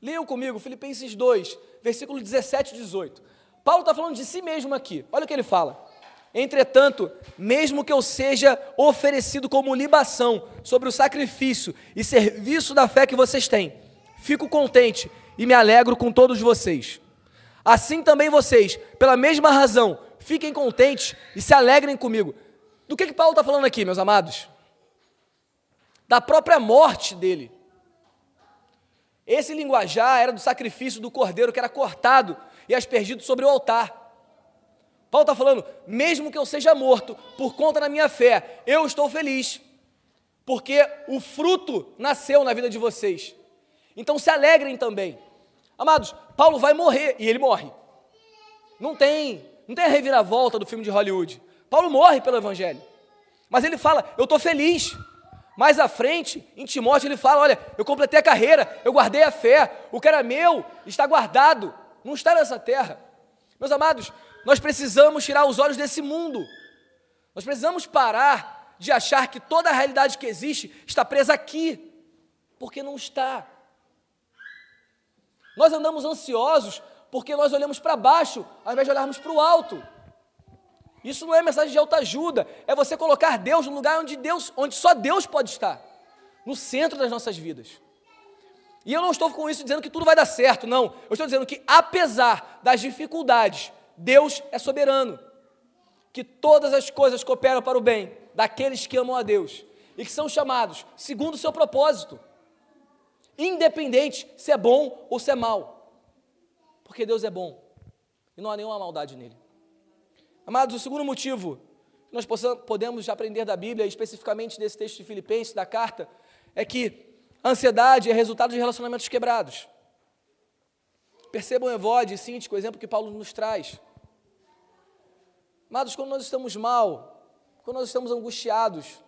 Leiam comigo, Filipenses 2, versículo 17 e 18. Paulo está falando de si mesmo aqui. Olha o que ele fala. Entretanto, mesmo que eu seja oferecido como libação sobre o sacrifício e serviço da fé que vocês têm, fico contente e me alegro com todos vocês. Assim também vocês, pela mesma razão, fiquem contentes e se alegrem comigo. Do que, que Paulo está falando aqui, meus amados? Da própria morte dele. Esse linguajar era do sacrifício do cordeiro que era cortado e aspergido sobre o altar. Paulo está falando, mesmo que eu seja morto por conta da minha fé, eu estou feliz, porque o fruto nasceu na vida de vocês. Então se alegrem também. Amados, Paulo vai morrer e ele morre. Não tem, não tem a reviravolta do filme de Hollywood. Paulo morre pelo evangelho. Mas ele fala: "Eu estou feliz". Mais à frente, em Timóteo, ele fala: Olha, eu completei a carreira, eu guardei a fé, o que era meu está guardado, não está nessa terra. Meus amados, nós precisamos tirar os olhos desse mundo, nós precisamos parar de achar que toda a realidade que existe está presa aqui, porque não está. Nós andamos ansiosos porque nós olhamos para baixo ao invés de olharmos para o alto. Isso não é mensagem de autoajuda, é você colocar Deus no lugar onde Deus, onde só Deus pode estar, no centro das nossas vidas. E eu não estou com isso dizendo que tudo vai dar certo, não. Eu estou dizendo que apesar das dificuldades, Deus é soberano. Que todas as coisas cooperam para o bem daqueles que amam a Deus e que são chamados segundo o seu propósito, independente se é bom ou se é mal. Porque Deus é bom e não há nenhuma maldade nele. Amados, o segundo motivo que nós podemos aprender da Bíblia, especificamente desse texto de Filipenses, da carta, é que a ansiedade é resultado de relacionamentos quebrados. Percebam Evode e Síntico, o exemplo que Paulo nos traz. Amados, quando nós estamos mal, quando nós estamos angustiados,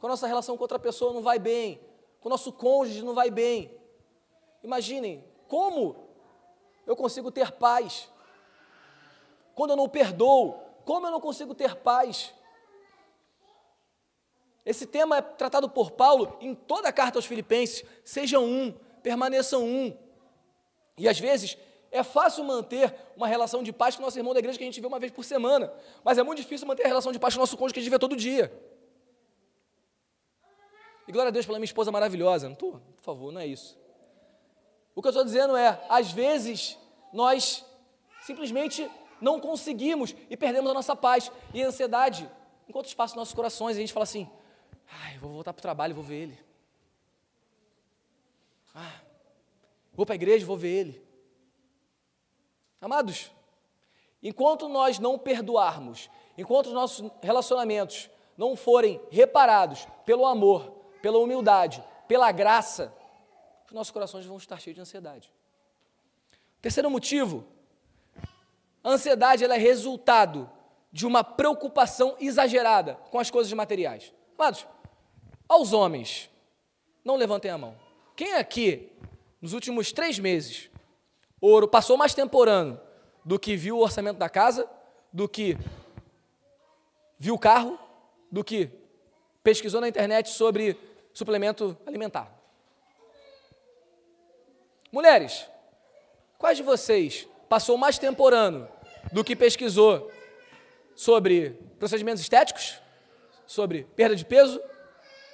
quando a nossa relação com outra pessoa não vai bem, com o nosso cônjuge não vai bem, imaginem como eu consigo ter paz quando eu não perdoo, como eu não consigo ter paz? Esse tema é tratado por Paulo em toda a carta aos Filipenses. Sejam um, permaneçam um. E às vezes é fácil manter uma relação de paz com o nosso irmão da igreja que a gente vê uma vez por semana, mas é muito difícil manter a relação de paz com o nosso cônjuge que a gente vê todo dia. E glória a Deus pela minha esposa maravilhosa. Não estou, por favor, não é isso. O que eu estou dizendo é, às vezes, nós simplesmente não conseguimos e perdemos a nossa paz e a ansiedade. Enquanto espaço nos nossos corações, a gente fala assim: vou voltar para o trabalho, vou ver ele. Ah, vou para a igreja, vou ver ele. Amados, enquanto nós não perdoarmos, enquanto os nossos relacionamentos não forem reparados pelo amor, pela humildade, pela graça, os nossos corações vão estar cheios de ansiedade. Terceiro motivo a ansiedade é resultado de uma preocupação exagerada com as coisas materiais. Amados, aos homens, não levantem a mão. Quem aqui, nos últimos três meses, ouro passou mais tempo orando do que viu o orçamento da casa, do que viu o carro, do que pesquisou na internet sobre suplemento alimentar? Mulheres, quais de vocês passou mais tempo orando do que pesquisou sobre procedimentos estéticos, sobre perda de peso,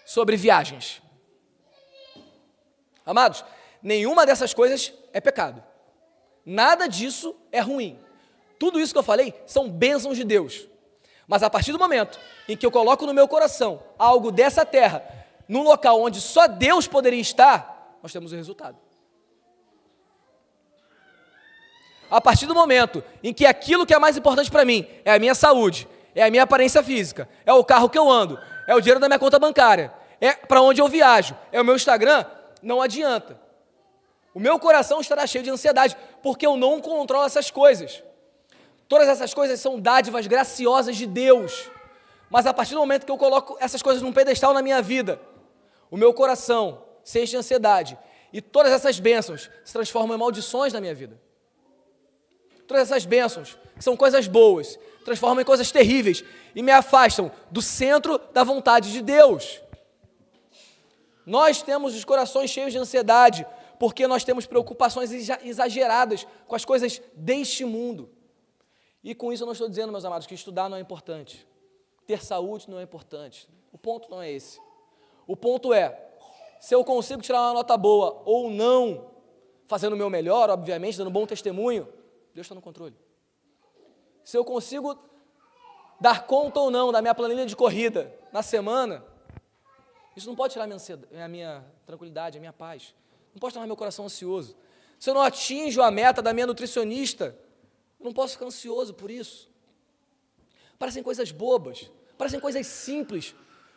sobre viagens. Amados, nenhuma dessas coisas é pecado. Nada disso é ruim. Tudo isso que eu falei são bênçãos de Deus. Mas a partir do momento em que eu coloco no meu coração algo dessa terra, num local onde só Deus poderia estar, nós temos o resultado. A partir do momento em que aquilo que é mais importante para mim é a minha saúde, é a minha aparência física, é o carro que eu ando, é o dinheiro da minha conta bancária, é para onde eu viajo, é o meu Instagram, não adianta. O meu coração estará cheio de ansiedade, porque eu não controlo essas coisas. Todas essas coisas são dádivas graciosas de Deus. Mas a partir do momento que eu coloco essas coisas num pedestal na minha vida, o meu coração se enche de ansiedade. E todas essas bênçãos se transformam em maldições na minha vida todas essas bênçãos, que são coisas boas, transformam em coisas terríveis e me afastam do centro da vontade de Deus. Nós temos os corações cheios de ansiedade, porque nós temos preocupações exageradas com as coisas deste mundo. E com isso eu não estou dizendo, meus amados, que estudar não é importante, ter saúde não é importante. O ponto não é esse. O ponto é, se eu consigo tirar uma nota boa ou não, fazendo o meu melhor, obviamente, dando bom testemunho, Deus está no controle. Se eu consigo dar conta ou não da minha planilha de corrida na semana, isso não pode tirar a minha, a minha tranquilidade, a minha paz. Não pode tornar meu coração ansioso. Se eu não atinjo a meta da minha nutricionista, eu não posso ficar ansioso por isso. Parecem coisas bobas, parecem coisas simples.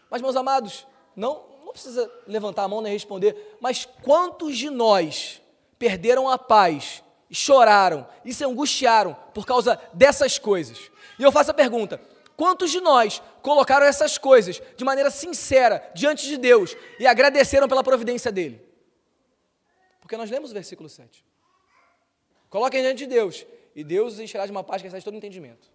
Mas, meus amados, não, não precisa levantar a mão nem responder, mas quantos de nós perderam a paz, e choraram e se angustiaram por causa dessas coisas? E eu faço a pergunta: quantos de nós colocaram essas coisas de maneira sincera diante de Deus e agradeceram pela providência dele? Porque nós lemos o versículo 7. Coloquem diante de Deus, e Deus os encherá de uma paz que excede todo entendimento.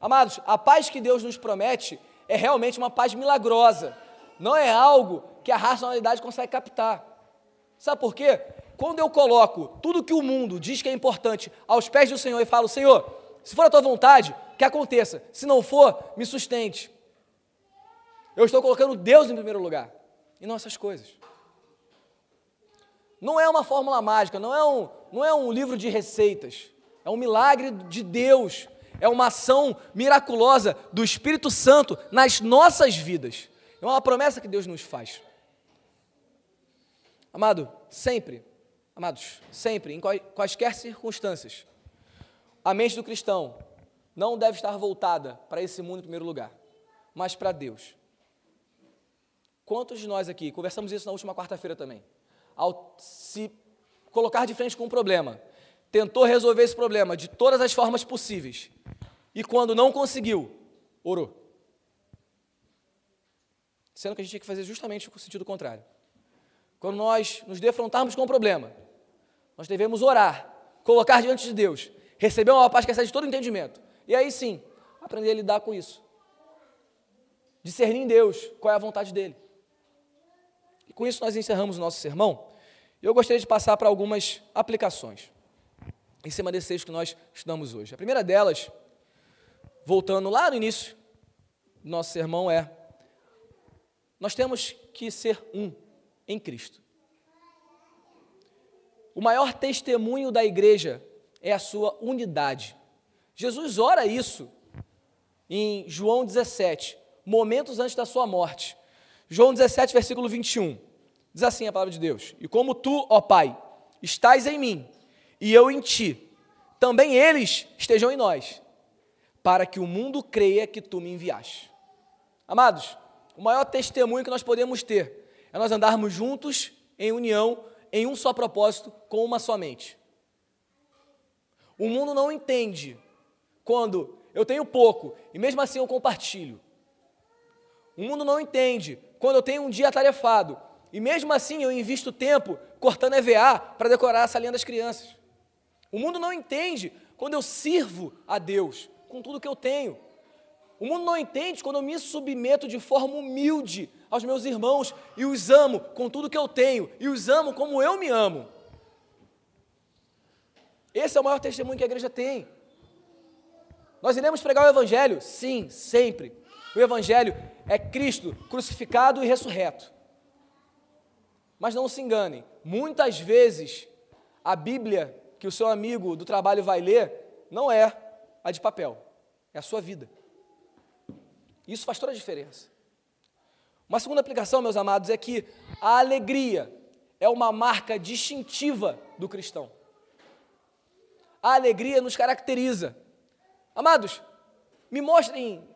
Amados, a paz que Deus nos promete é realmente uma paz milagrosa. Não é algo que a racionalidade consegue captar. Sabe por quê? Quando eu coloco tudo que o mundo diz que é importante aos pés do Senhor e falo, Senhor, se for a tua vontade, que aconteça. Se não for, me sustente. Eu estou colocando Deus em primeiro lugar e não essas coisas. Não é uma fórmula mágica, não é um, não é um livro de receitas. É um milagre de Deus. É uma ação miraculosa do Espírito Santo nas nossas vidas. É uma promessa que Deus nos faz. Amado, sempre, amados, sempre, em quaisquer circunstâncias, a mente do cristão não deve estar voltada para esse mundo em primeiro lugar, mas para Deus. Quantos de nós aqui, conversamos isso na última quarta-feira também, ao se colocar de frente com um problema, tentou resolver esse problema de todas as formas possíveis e quando não conseguiu, orou. Sendo que a gente tinha que fazer justamente o sentido contrário. Quando nós nos defrontarmos com um problema, nós devemos orar, colocar diante de Deus, receber uma paz que excede todo entendimento. E aí sim, aprender a lidar com isso. Discernir em Deus qual é a vontade dele. E com isso nós encerramos o nosso sermão. Eu gostaria de passar para algumas aplicações em cima desse que nós estudamos hoje. A primeira delas, voltando lá no início do nosso sermão, é: nós temos que ser um em Cristo. O maior testemunho da igreja é a sua unidade. Jesus ora isso em João 17, momentos antes da sua morte. João 17, versículo 21. Diz assim a palavra de Deus: E como tu, ó Pai, estás em mim e eu em ti, também eles estejam em nós, para que o mundo creia que tu me enviaste. Amados, o maior testemunho que nós podemos ter é nós andarmos juntos em união, em um só propósito, com uma só mente. O mundo não entende quando eu tenho pouco e mesmo assim eu compartilho. O mundo não entende quando eu tenho um dia atarefado e mesmo assim eu invisto tempo cortando EVA para decorar a salinha das crianças. O mundo não entende quando eu sirvo a Deus com tudo que eu tenho. O mundo não entende quando eu me submeto de forma humilde aos meus irmãos e os amo com tudo que eu tenho e os amo como eu me amo. Esse é o maior testemunho que a igreja tem. Nós iremos pregar o Evangelho? Sim, sempre. O Evangelho é Cristo crucificado e ressurreto. Mas não se enganem, muitas vezes a Bíblia que o seu amigo do trabalho vai ler não é a de papel, é a sua vida. Isso faz toda a diferença. Uma segunda aplicação, meus amados, é que a alegria é uma marca distintiva do cristão. A alegria nos caracteriza. Amados, me mostrem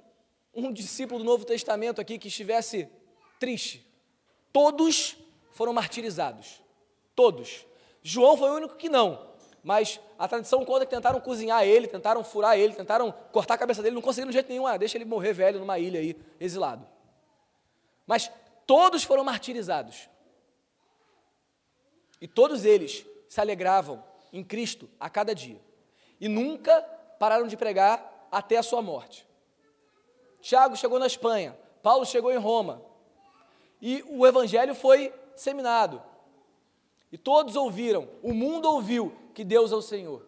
um discípulo do Novo Testamento aqui que estivesse triste. Todos foram martirizados. Todos. João foi o único que não. Mas a tradição conta que tentaram cozinhar ele, tentaram furar ele, tentaram cortar a cabeça dele, não conseguiram de jeito nenhum. Ah, deixa ele morrer velho numa ilha aí, exilado. Mas todos foram martirizados. E todos eles se alegravam em Cristo a cada dia. E nunca pararam de pregar até a sua morte. Tiago chegou na Espanha, Paulo chegou em Roma. E o evangelho foi disseminado. E todos ouviram, o mundo ouviu que Deus é o Senhor.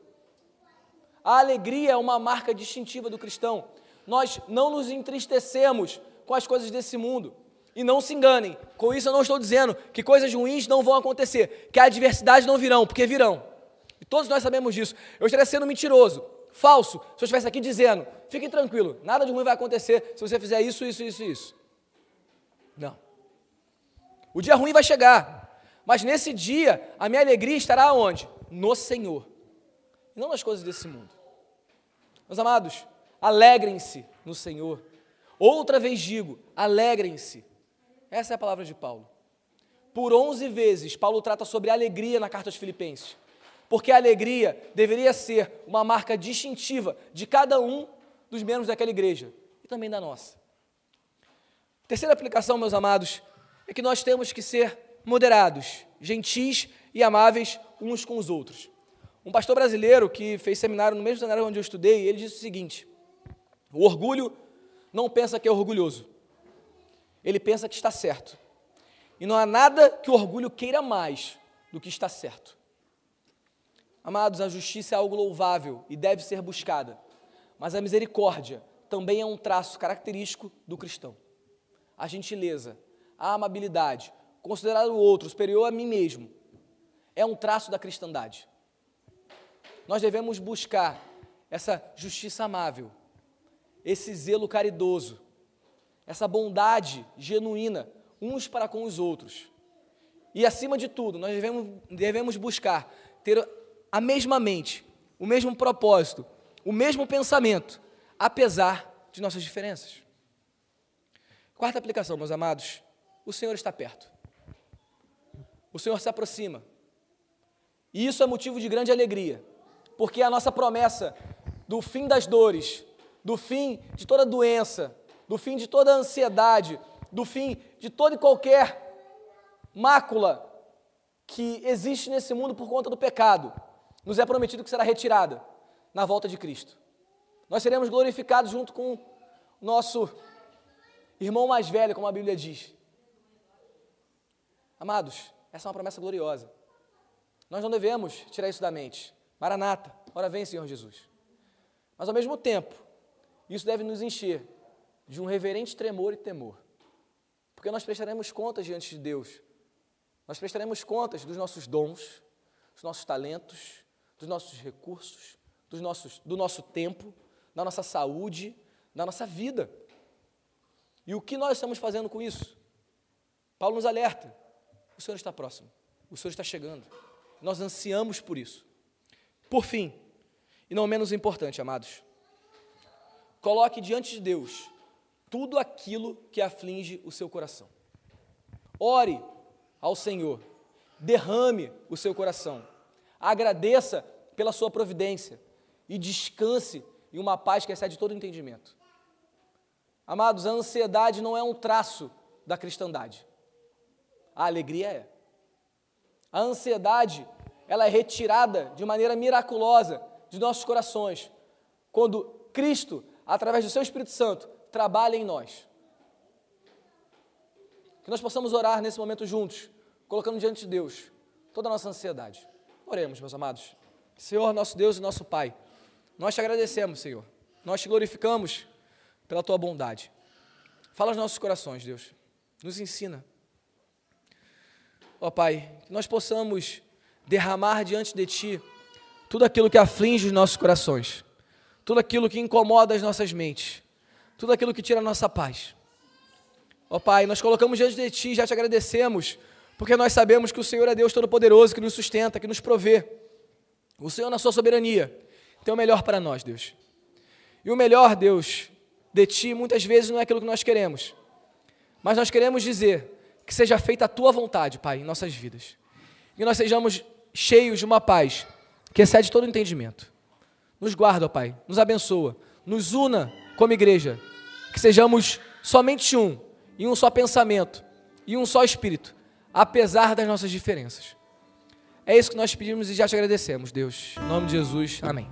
A alegria é uma marca distintiva do cristão. Nós não nos entristecemos com as coisas desse mundo. E não se enganem, com isso eu não estou dizendo que coisas ruins não vão acontecer, que a adversidade não virão, porque virão. E todos nós sabemos disso. Eu estaria sendo mentiroso falso se eu estivesse aqui dizendo: fique tranquilo, nada de ruim vai acontecer se você fizer isso, isso, isso, isso. Não. O dia ruim vai chegar, mas nesse dia a minha alegria estará onde? No Senhor, e não nas coisas desse mundo. Meus amados, alegrem-se no Senhor. Outra vez digo, alegrem-se. Essa é a palavra de Paulo. Por onze vezes, Paulo trata sobre alegria na carta aos Filipenses porque a alegria deveria ser uma marca distintiva de cada um dos membros daquela igreja e também da nossa. Terceira aplicação, meus amados, é que nós temos que ser moderados, gentis e amáveis uns com os outros. Um pastor brasileiro que fez seminário no mesmo seminário onde eu estudei, ele disse o seguinte: o orgulho não pensa que é orgulhoso, ele pensa que está certo. E não há nada que o orgulho queira mais do que está certo. Amados, a justiça é algo louvável e deve ser buscada, mas a misericórdia também é um traço característico do cristão. A gentileza, a amabilidade, considerar o outro superior a mim mesmo, é um traço da cristandade. Nós devemos buscar essa justiça amável, esse zelo caridoso, essa bondade genuína uns para com os outros. E acima de tudo, nós devemos, devemos buscar ter a mesma mente, o mesmo propósito, o mesmo pensamento, apesar de nossas diferenças. Quarta aplicação, meus amados: o Senhor está perto. O Senhor se aproxima. E isso é motivo de grande alegria, porque a nossa promessa do fim das dores, do fim de toda doença, do fim de toda ansiedade, do fim de toda e qualquer mácula que existe nesse mundo por conta do pecado, nos é prometido que será retirada na volta de Cristo. Nós seremos glorificados junto com nosso irmão mais velho, como a Bíblia diz. Amados, essa é uma promessa gloriosa. Nós não devemos tirar isso da mente. Maranata, ora vem, Senhor Jesus. Mas ao mesmo tempo, isso deve nos encher de um reverente tremor e temor. Porque nós prestaremos contas diante de Deus. Nós prestaremos contas dos nossos dons, dos nossos talentos, dos nossos recursos, dos nossos, do nosso tempo, da nossa saúde, da nossa vida. E o que nós estamos fazendo com isso? Paulo nos alerta: o Senhor está próximo, o Senhor está chegando. Nós ansiamos por isso. Por fim, e não menos importante, amados, coloque diante de Deus tudo aquilo que aflige o seu coração. Ore ao Senhor, derrame o seu coração agradeça pela sua providência e descanse em uma paz que excede todo entendimento. Amados, a ansiedade não é um traço da cristandade. A alegria é. A ansiedade, ela é retirada de maneira miraculosa de nossos corações, quando Cristo, através do seu Espírito Santo, trabalha em nós. Que nós possamos orar nesse momento juntos, colocando diante de Deus toda a nossa ansiedade. Oremos, meus amados. Senhor, nosso Deus e nosso Pai, nós te agradecemos, Senhor. Nós te glorificamos pela tua bondade. Fala aos nossos corações, Deus. Nos ensina. Ó Pai, que nós possamos derramar diante de Ti tudo aquilo que aflige os nossos corações, tudo aquilo que incomoda as nossas mentes, tudo aquilo que tira a nossa paz. Ó oh, Pai, nós colocamos diante de Ti, já te agradecemos porque nós sabemos que o Senhor é Deus Todo-Poderoso, que nos sustenta, que nos provê. O Senhor, na sua soberania, tem o melhor para nós, Deus. E o melhor, Deus, de Ti, muitas vezes não é aquilo que nós queremos, mas nós queremos dizer que seja feita a Tua vontade, Pai, em nossas vidas. E nós sejamos cheios de uma paz que excede todo entendimento. Nos guarda, Pai, nos abençoa, nos una como igreja, que sejamos somente um, em um só pensamento, e um só espírito, apesar das nossas diferenças. É isso que nós pedimos e já te agradecemos, Deus. Em nome de Jesus, amém.